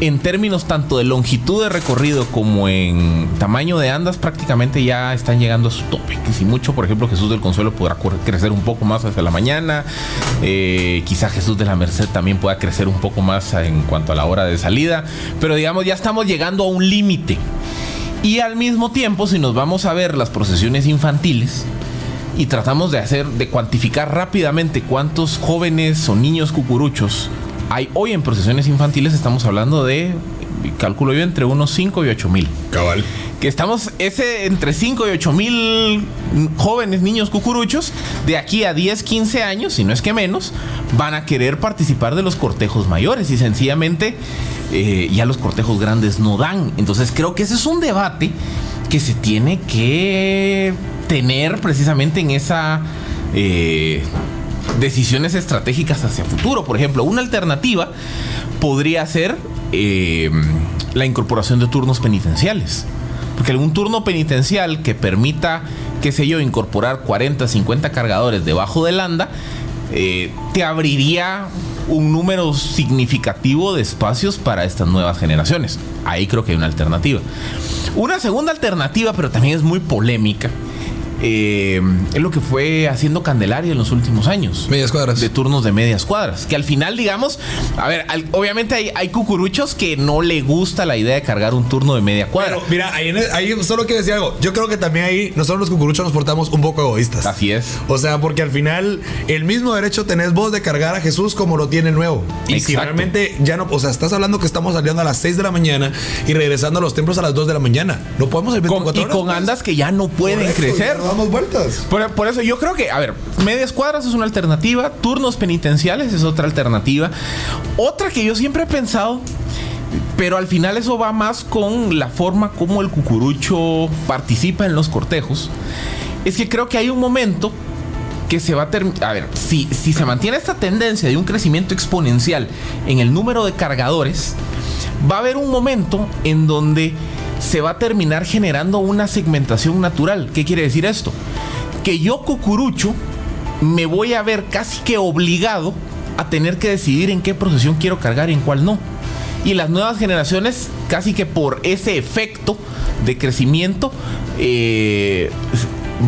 en términos tanto de longitud de recorrido como en tamaño de andas prácticamente ya están llegando a su tope. Y si mucho, por ejemplo, Jesús del Consuelo podrá crecer un poco más hacia la mañana. eh, quizá Jesús de la Merced también pueda crecer un poco más en cuanto a la hora de salida. Pero digamos, ya estamos llegando a un límite. Y al mismo tiempo, si nos vamos a ver las procesiones infantiles y tratamos de hacer, de cuantificar rápidamente cuántos jóvenes o niños cucuruchos hay hoy en procesiones infantiles, estamos hablando de, calculo yo, entre unos 5 y 8 mil. Cabal. Que estamos ese entre 5 y 8 mil jóvenes niños cucuruchos de aquí a 10, 15 años, si no es que menos, van a querer participar de los cortejos mayores y sencillamente eh, ya los cortejos grandes no dan. Entonces creo que ese es un debate que se tiene que tener precisamente en esa... eh, decisiones estratégicas hacia futuro. Por ejemplo, una alternativa podría ser eh, la incorporación de turnos penitenciales. Porque algún turno penitencial que permita, qué sé yo, incorporar 40, 50 cargadores debajo del anda, eh, te abriría un número significativo de espacios para estas nuevas generaciones. Ahí creo que hay una alternativa. Una segunda alternativa, pero también es muy polémica, eh, es lo que fue haciendo Candelaria en los últimos años. Medias cuadras. De turnos de medias cuadras. Que al final, digamos, a ver, al- obviamente hay, hay cucuruchos que no le gusta la idea de cargar un turno de media cuadra. Pero mira, ahí, el- ahí solo quiero decir algo. Yo creo que también ahí nosotros los cucuruchos nos portamos un poco egoístas. Así es. O sea, porque al final el mismo derecho tenés vos de cargar a Jesús como lo tiene el nuevo. Y si realmente ya no, o sea, estás hablando que estamos saliendo a las 6 de la mañana y regresando a los templos a las 2 de la mañana. No podemos ir Con- 24 y horas. con pues. andas que ya no pueden Correcto, crecer. Damos vueltas. Por, por eso yo creo que, a ver, medias cuadras es una alternativa, turnos penitenciales es otra alternativa. Otra que yo siempre he pensado Pero al final eso va más con la forma como el cucurucho participa en los cortejos. Es que creo que hay un momento que se va a terminar. A ver, si, si se mantiene esta tendencia de un crecimiento exponencial en el número de cargadores, va a haber un momento en donde se va a terminar generando una segmentación natural. ¿Qué quiere decir esto? Que yo, cucurucho, me voy a ver casi que obligado a tener que decidir en qué procesión quiero cargar y en cuál no. Y las nuevas generaciones, casi que por ese efecto de crecimiento, eh,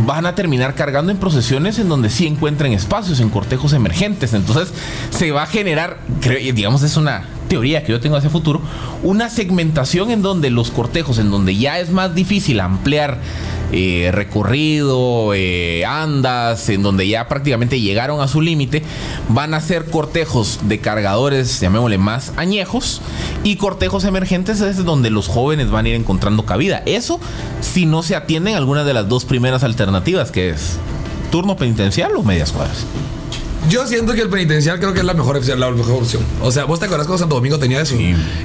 van a terminar cargando en procesiones en donde sí encuentren espacios, en cortejos emergentes. Entonces se va a generar, digamos, es una teoría que yo tengo hacia futuro, una segmentación en donde los cortejos, en donde ya es más difícil ampliar eh, recorrido, eh, andas, en donde ya prácticamente llegaron a su límite, van a ser cortejos de cargadores, llamémosle más añejos, y cortejos emergentes es donde los jóvenes van a ir encontrando cabida. Eso si no se atienden algunas de las dos primeras alternativas, que es turno penitencial o medias cuadras. Yo siento que el penitencial creo que es la mejor opción. La mejor opción. O sea, vos te acordás cuando Santo Domingo tenía eso.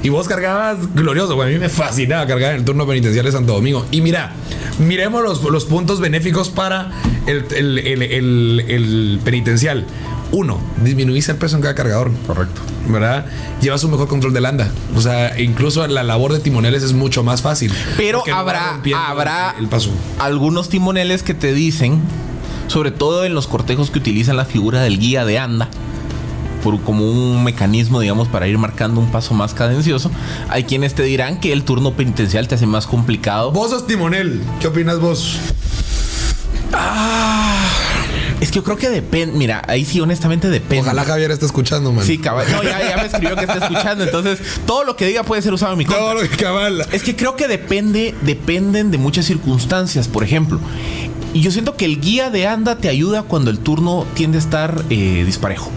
Y vos cargabas glorioso. Bueno, a mí me fascinaba cargar en el turno penitencial de Santo Domingo. Y mira, miremos los, los puntos benéficos para el, el- el- el- el penitencial. Uno, disminuís el peso en cada cargador. Correcto. ¿Verdad? Llevas un mejor control del anda. O sea, incluso la labor de timoneles es mucho más fácil. Pero no habrá, habrá el paso. algunos timoneles que te dicen, sobre todo en los cortejos que utilizan la figura del guía de anda, por, como un mecanismo, digamos, para ir marcando un paso más cadencioso. Hay quienes te dirán que el turno penitencial te hace más complicado. Vos sos timonel. ¿Qué opinas vos? Es que yo creo que depende. Mira, ahí sí, honestamente depende. Ojalá Javier esté escuchando, man. Sí, cabal. No, ya, ya me escribió que está escuchando. Entonces, todo lo que diga puede ser usado en mi contra. Todo lo que cabala. Es que creo que depende, dependen de muchas circunstancias. Por ejemplo, y yo siento que el guía de anda te ayuda cuando el turno tiende a estar eh, disparejo.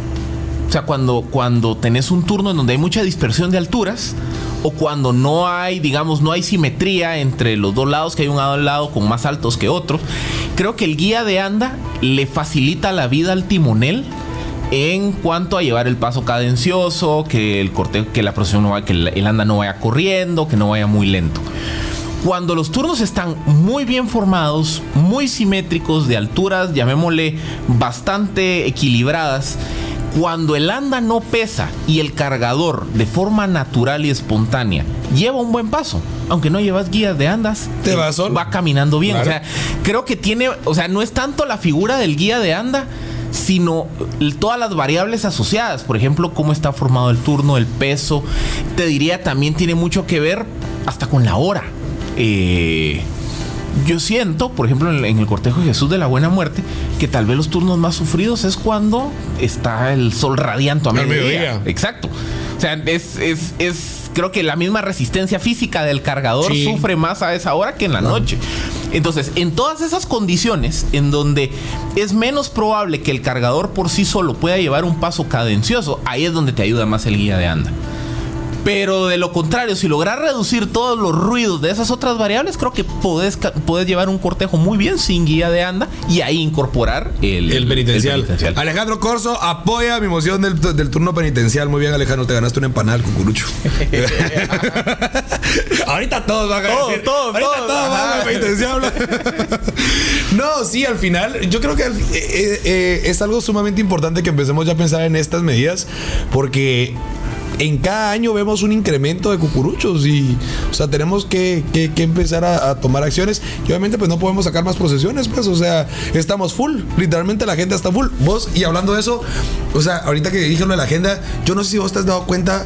O sea, cuando, cuando tenés un turno en donde hay mucha dispersión de alturas o cuando no hay, digamos, no hay simetría entre los dos lados, que hay un lado con más altos que otros, creo que el guía de anda le facilita la vida al timonel en cuanto a llevar el paso cadencioso, que el corte, que la procesión no vaya, que el anda no vaya corriendo, que no vaya muy lento. Cuando los turnos están muy bien formados, muy simétricos, de alturas, llamémosle bastante equilibradas, cuando el anda no pesa y el cargador de forma natural y espontánea lleva un buen paso, aunque no llevas guías de andas, Te eh, va solo. va caminando bien. Claro. O sea, creo que tiene, o sea, no es tanto la figura del guía de anda, sino todas las variables asociadas. Por ejemplo, cómo está formado el turno, el peso. Te diría también tiene mucho que ver hasta con la hora. Eh, yo siento, por ejemplo, en, el cortejo de Jesús de la Buena Muerte, que tal vez los turnos más sufridos es cuando está el sol radiante a mediodía. Exacto. O sea, es, es, es- creo que la misma resistencia física del cargador Sí. sufre más a esa hora que en la noche. Entonces, en todas esas condiciones en donde es menos probable que el cargador por sí solo pueda llevar un paso cadencioso, ahí es donde te ayuda más el guía de anda. Pero de lo contrario, si logras reducir todos los ruidos de esas otras variables, creo que podés, podés llevar un cortejo muy bien sin guía de anda y ahí incorporar el, El penitencial. el penitencial. Alejandro Corso apoya mi moción del, del turno penitencial. Muy bien, Alejandro, te ganaste una empanada al cucurucho. Ahorita todos van a Todos, decir, todos, Ahorita todos. todos van al penitencial. no, sí, al final, yo creo que eh, eh, eh, es algo sumamente importante que empecemos ya a pensar en estas medidas, porque en cada año vemos un incremento de cucuruchos y, o sea, tenemos que, que- empezar a, a tomar acciones y obviamente pues no podemos sacar más procesiones, pues, o sea, estamos full, literalmente la agenda está full. Vos, y hablando de eso, o sea, ahorita que dije lo de la agenda, yo no sé si vos te has dado cuenta,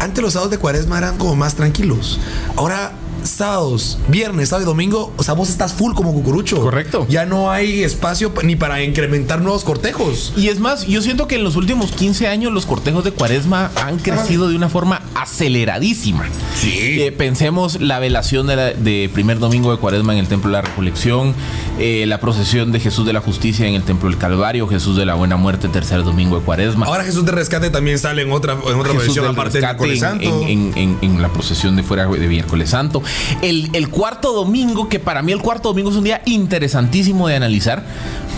antes los sábados de cuaresma eran como más tranquilos, ahora... Sábados, viernes, sábado y domingo, o sea, vos estás full como cucurucho. Correcto. Ya no hay espacio pa- ni para incrementar nuevos cortejos. Y es más, yo siento que en los últimos 15 años los cortejos de cuaresma han crecido de una forma aceleradísima. Sí. Eh, pensemos la velación de, la- de primer domingo de cuaresma en el Templo de la Recolección, eh, la procesión de Jesús de la Justicia en el Templo del Calvario, Jesús de la Buena Muerte, tercer domingo de cuaresma. Ahora Jesús de Rescate también sale en otra, en otra Jesús versión aparte en, santo. en- en- en- en la procesión de fuera de miércoles santo. El, cuarto domingo, que para mí el cuarto domingo es un día interesantísimo de analizar,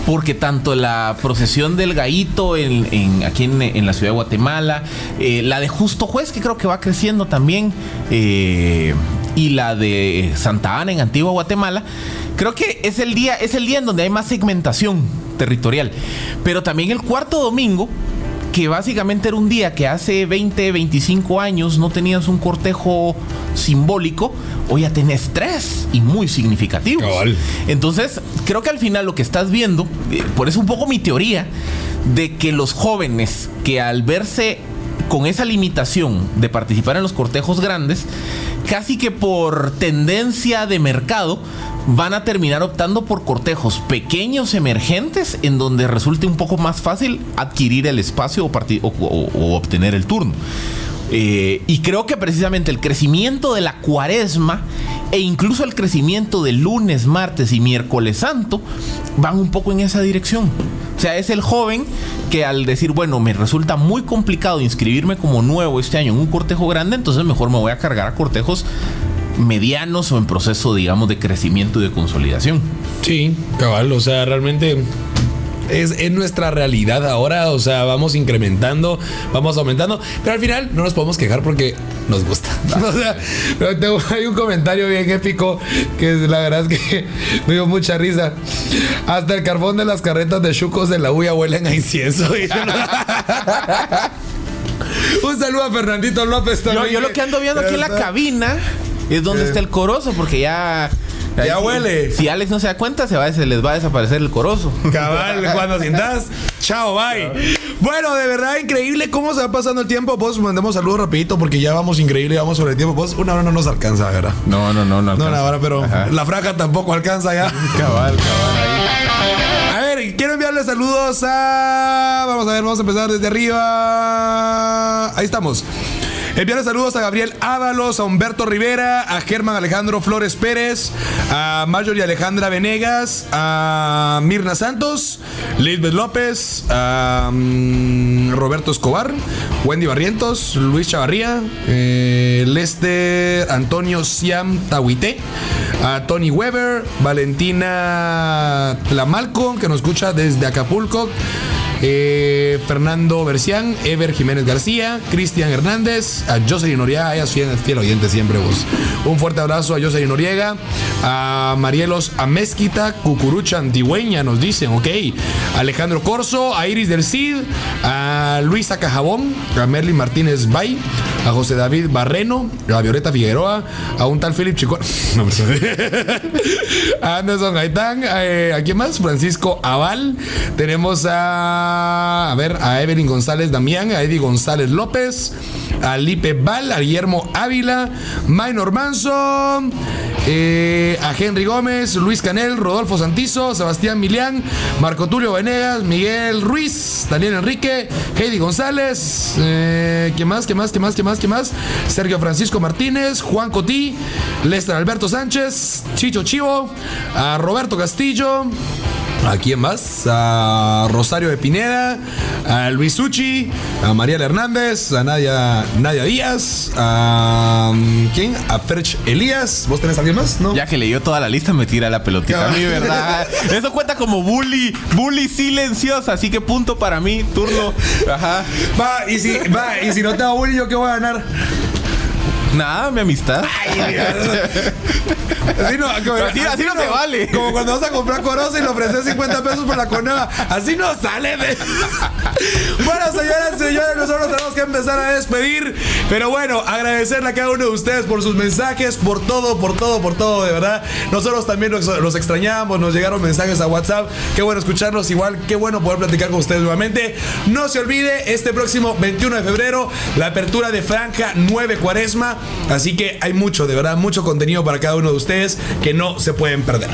porque tanto la procesión del Gaito en, aquí en, en la ciudad de Guatemala, eh, la de Justo Juez, que creo que va creciendo también, eh, y la de Santa Ana en Antigua Guatemala, creo que es el día, es el día en donde hay más segmentación territorial. Pero también el cuarto domingo, que básicamente era un día que hace 20, 25 años no tenías un cortejo simbólico, hoy ya tenés tres y muy significativos. Cabal. Entonces, creo que al final lo que estás viendo, eh, por eso un poco mi teoría, de que los jóvenes que al verse con esa limitación de participar en los cortejos grandes, casi que por tendencia de mercado, van a terminar optando por cortejos pequeños emergentes en donde resulte un poco más fácil adquirir el espacio o, obtener el turno. Eh, y creo que precisamente el crecimiento de la cuaresma e incluso el crecimiento de lunes, martes y miércoles santo van un poco en esa dirección. O sea, es el joven que al decir, bueno, me resulta muy complicado inscribirme como nuevo este año en un cortejo grande, entonces mejor me voy a cargar a cortejos medianos o en proceso, digamos, de crecimiento y de consolidación. Sí, cabal, o sea, realmente es, es nuestra realidad ahora, o sea, vamos incrementando, vamos aumentando, pero al final no nos podemos quejar porque nos gusta. O sea, pero tengo- hay un comentario bien épico que la verdad es que me dio mucha risa. Hasta el carbón de las carretas de chucos de la huya huelen a incienso. un saludo a Fernandito López Yo, también. yo lo que ando viendo aquí en la cabina es donde está el corozo, porque ya... Ya huele. Si Alex no se da cuenta, se, va, se les va a desaparecer el corozo. Cabal, cuando sientas. Chao, bye. Bueno, de verdad, increíble cómo se va pasando el tiempo. Pues mandemos saludos rapidito porque ya vamos increíble, vamos sobre el tiempo. Pues una hora no nos alcanza, ¿verdad? No, no, no, no. No, alcanza. una hora, pero Ajá. la franja tampoco alcanza ya. Cabal, cabal. A ver, quiero enviarle saludos a. Vamos a ver, vamos a empezar desde arriba. Ahí estamos. Enviarle saludos a Gabriel Ábalos, a Humberto Rivera, a Germán Alejandro Flores Pérez, a Marjorie Alejandra Venegas, a Mirna Santos, Lisbeth López, a mm, Roberto Escobar, Wendy Barrientos, Luis Chavarría, eh, Lester Antonio Siam Tahuité, a Tony Weber, Valentina Tlamalco, que nos escucha desde Acapulco. Eh, Fernando Bercián, Ever Jiménez García, Cristian Hernández, a Jocelyn Noriega, ella es fiel, oyente siempre vos. Un fuerte abrazo a Jocelyn Noriega, a Marielos Amezquita, Cucurucha Antigüeña, nos dicen, ok. Alejandro Corso, a Iris del Cid, a Luisa Cajabón, a Merlin Martínez Bay, a José David Barreno, a Violeta Figueroa, a un tal Philip Chicón, a Anderson Gaitán, eh, ¿a quién más? Francisco Aval, tenemos a, a ver, a Evelyn González Damián, a Eddie González López, a Lipe Val, a Guillermo Ávila, Maynor Manso, eh, a Henry Gómez, Luis Canel, Rodolfo Santizo, Sebastián Milián, Marco Tulio Venegas, Miguel Ruiz, Daniel Enrique, Heidi González, eh, ¿qué más? ¿Qué más? ¿Qué más? ¿Qué más? ¿Qué más? Sergio Francisco Martínez, Juan Cotí, Lester Alberto Sánchez, Chicho Chivo, a Roberto Castillo. ¿A quién más? A Rosario de Pineda, a Luis Uchi, a Mariela Hernández, a Nadia, Nadia Díaz, a. ¿Quién? A Ferch Elías. ¿Vos tenés a alguien más? ¿No? Ya que leyó toda la lista, me tira la pelotita a mí, ¿verdad? Eso cuenta como bully, bully silenciosa, así que punto para mí, turno. Ajá. Va, y si, va, y si no te hago bullying, ¿yo qué voy a ganar? Nada, mi amistad. Así no, como- Así- así no se vale. Como cuando vas a comprar corozo y le ofreces 50 pesos por la coneva. Así no sale. de- bueno, señoras y señores, nosotros tenemos que empezar a despedir. Pero bueno, agradecerle a cada uno de ustedes por sus mensajes, por todo, por todo, por todo, de verdad. Nosotros también los, los extrañamos, nos llegaron mensajes a WhatsApp. Qué bueno escucharlos, igual, qué bueno poder platicar con ustedes nuevamente. No se olvide, este próximo 21 de febrero, la apertura de Franja 9 Cuaresma. Así que hay mucho, de verdad, mucho contenido para cada uno de ustedes que no se pueden perder.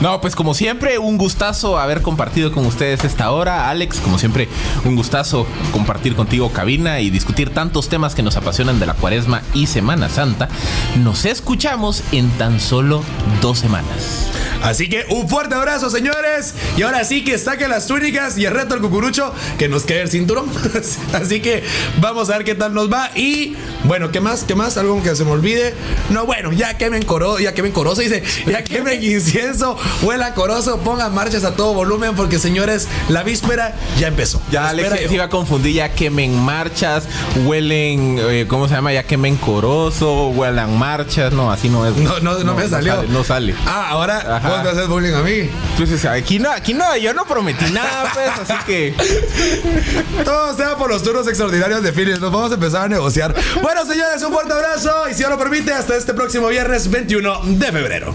No, pues como siempre, un gustazo haber compartido con ustedes esta hora. Alex, como siempre, un gustazo compartir contigo cabina y discutir tantos temas que nos apasionan de la cuaresma y Semana Santa. Nos escuchamos en tan solo dos semanas. Así que un fuerte abrazo, señores. Y ahora sí que saquen las túnicas y el reto al cucurucho que nos quede el cinturón. Así que vamos a ver qué tal nos va. Y bueno, ¿qué más? ¿Qué más? Algo que se me olvide. No, bueno, ya quemen coro, ya quemen corozo, dice, ya quemen incienso, huela corozo, pongan marchas a todo volumen, porque señores, la víspera ya empezó. Ya Alex se iba a confundir, ya quemen marchas, huelen, eh, ¿cómo se llama? Ya quemen corozo, huelan marchas, no, así no es. No, no, no, me salió. sale, no sale. Ah, ahora Ajá. Vos me haces bullying a mí. Entonces, aquí no, aquí no, yo no prometí nada, pues, así que. Todo sea por los turnos extraordinarios de Phillips. Nos vamos a empezar a negociar. Bueno, señores, un fuerte abrazo. Y si Dios lo permite, hasta este próximo viernes 21 de febrero.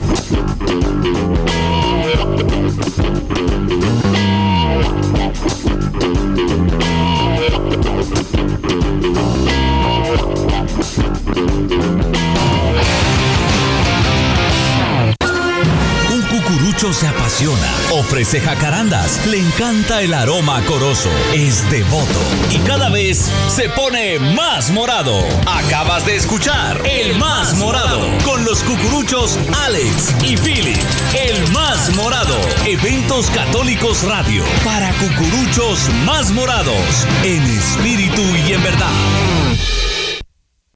Se apasiona, ofrece jacarandas, le encanta el aroma coroso, es devoto y cada vez se pone más morado. Acabas de escuchar El Más Morado con los cucuruchos Alex y Philip. El Más Morado, Eventos Católicos Radio, para cucuruchos más morados, en espíritu y en verdad.